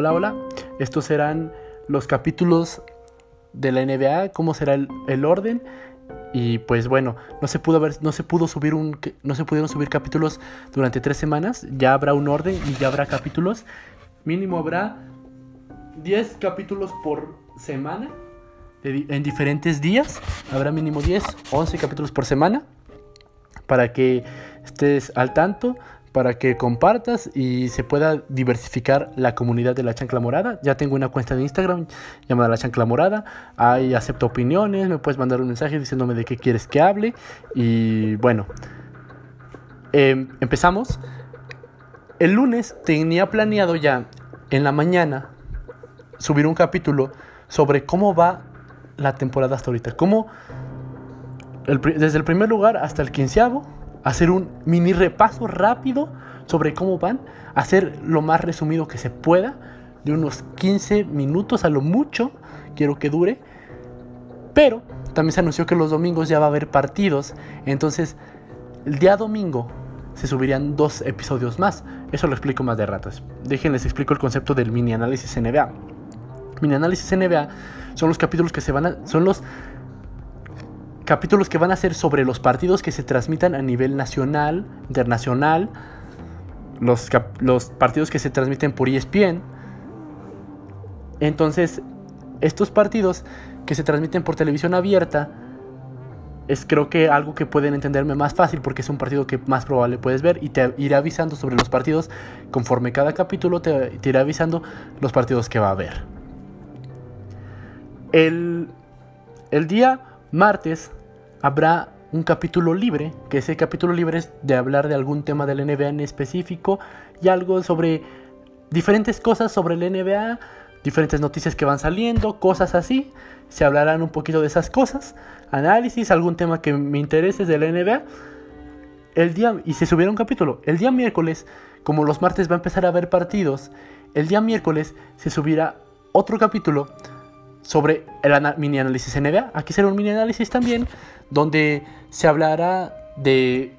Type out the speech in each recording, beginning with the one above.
Hola, hola. Estos serán los capítulos de la NBA, cómo será el, orden. Y pues bueno, no se pudo ver, no se pudo subir un, no se pudieron subir capítulos durante tres semanas. Ya habrá un orden y ya habrá capítulos. Mínimo habrá 10 capítulos por semana. en diferentes días. Habrá mínimo 10, 11 capítulos por semana. Para que estés al tanto para que compartas y se pueda diversificar la comunidad de la chancla morada. Ya tengo una cuenta de Instagram llamada la chancla morada. Ahí acepto opiniones, me puedes mandar un mensaje diciéndome de qué quieres que hable. Y bueno, em, empezamos. El lunes tenía planeado ya en la mañana subir un capítulo sobre cómo va la temporada hasta ahorita. Cómo desde el primer lugar hasta el quinceavo hacer un mini repaso rápido sobre cómo van, hacer lo más resumido que se pueda, de unos 15 minutos a lo mucho, quiero que dure. Pero también se anunció que los domingos ya va a haber partidos, entonces el día domingo se subirían dos episodios más. Eso lo explico más de rato. Déjenles explico el concepto del mini análisis NBA. Mini análisis NBA son los capítulos que se van a, son los capítulos que van a ser sobre los partidos que se transmitan a nivel nacional, internacional, los, partidos que se transmiten por ESPN. Entonces, estos partidos que se transmiten por televisión abierta es creo que algo que pueden entenderme más fácil porque es un partido que más probable puedes ver y te iré avisando sobre los partidos conforme cada capítulo te, iré avisando los partidos que va a haber. El, el día martes habrá un capítulo libre, que ese capítulo libre es de hablar de algún tema del NBA en específico y algo sobre diferentes cosas sobre el NBA, diferentes noticias que van saliendo, cosas así. Se hablarán un poquito de esas cosas, análisis, algún tema que me interese de la NBA. El día, y se subiera un capítulo. El día miércoles, como los martes va a empezar a haber partidos, el día miércoles se subirá otro capítulo sobre el mini análisis NBA. Aquí será un mini análisis también donde se hablará de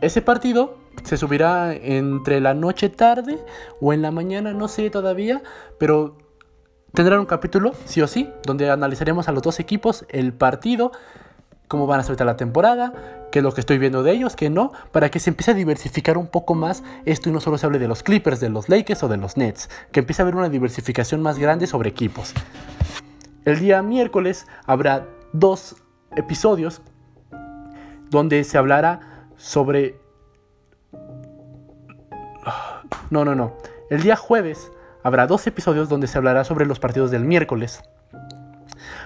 ese partido. Se subirá entre la noche tarde o en la mañana, no sé todavía, pero tendrá un capítulo, sí o sí, donde analizaremos a los dos equipos, el partido, cómo van a ser la temporada, qué es lo que estoy viendo de ellos, qué no, para que se empiece a diversificar un poco más esto y no solo se hable de los Clippers, de los Lakers o de los Nets, que empiece a haber una diversificación más grande sobre equipos. El día miércoles habrá dos episodios donde se hablará sobre... No, no, no. El día jueves habrá dos episodios donde se hablará sobre los partidos del miércoles.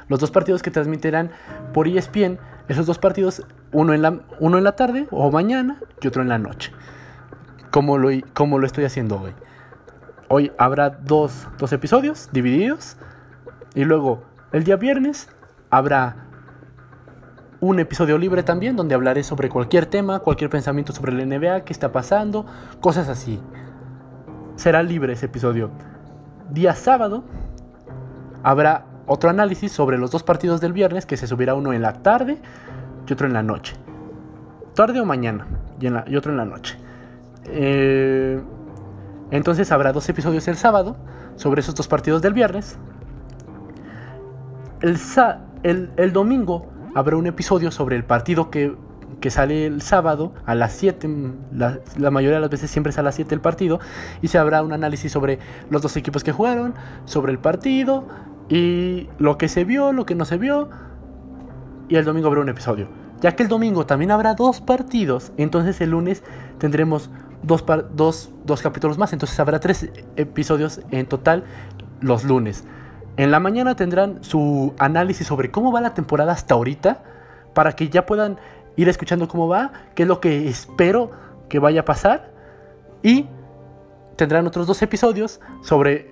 Los dos partidos que transmitirán por ESPN, esos dos partidos, uno en la, uno en la tarde o mañana y otro en la noche. Como lo, como lo estoy haciendo hoy. Hoy habrá dos, dos episodios divididos y luego el día viernes habrá un episodio libre también donde hablaré sobre cualquier tema, cualquier pensamiento sobre la NBA, qué está pasando, cosas así. Será libre ese episodio. Día sábado habrá otro análisis sobre los dos partidos del viernes que se subirá uno en la tarde y otro en la noche. Tarde o mañana y, otro en la noche. Eh, entonces habrá dos episodios el sábado sobre esos dos partidos del viernes el, el, domingo habrá un episodio sobre el partido que, sale el sábado a las 7, la, mayoría de las veces siempre es a las 7 el partido, y se habrá un análisis sobre los dos equipos que jugaron, sobre el partido, y lo que se vio, lo que no se vio, y el domingo habrá un episodio. Ya que el domingo también habrá dos partidos, entonces el lunes tendremos dos, dos, dos capítulos más, entonces habrá tres episodios en total los lunes. En la mañana tendrán su análisis sobre cómo va la temporada hasta ahorita, para que ya puedan ir escuchando cómo va, qué es lo que espero que vaya a pasar. Y tendrán otros dos episodios sobre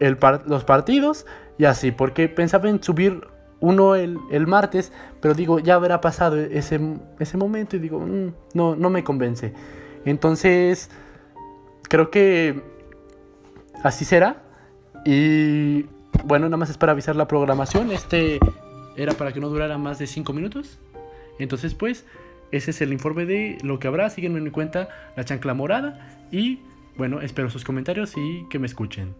los partidos y así, porque pensaba en subir uno el, martes, pero digo, ya habrá pasado ese, ese momento y digo, mm, no, no me convence. Entonces, creo que así será. Y bueno, nada más es para avisar la programación. Este era para que no durara más de 5 minutos. Entonces, pues, ese es el informe de lo que habrá. Síguenme en mi cuenta, La Chancla Morada. Y bueno, espero sus comentarios y que me escuchen.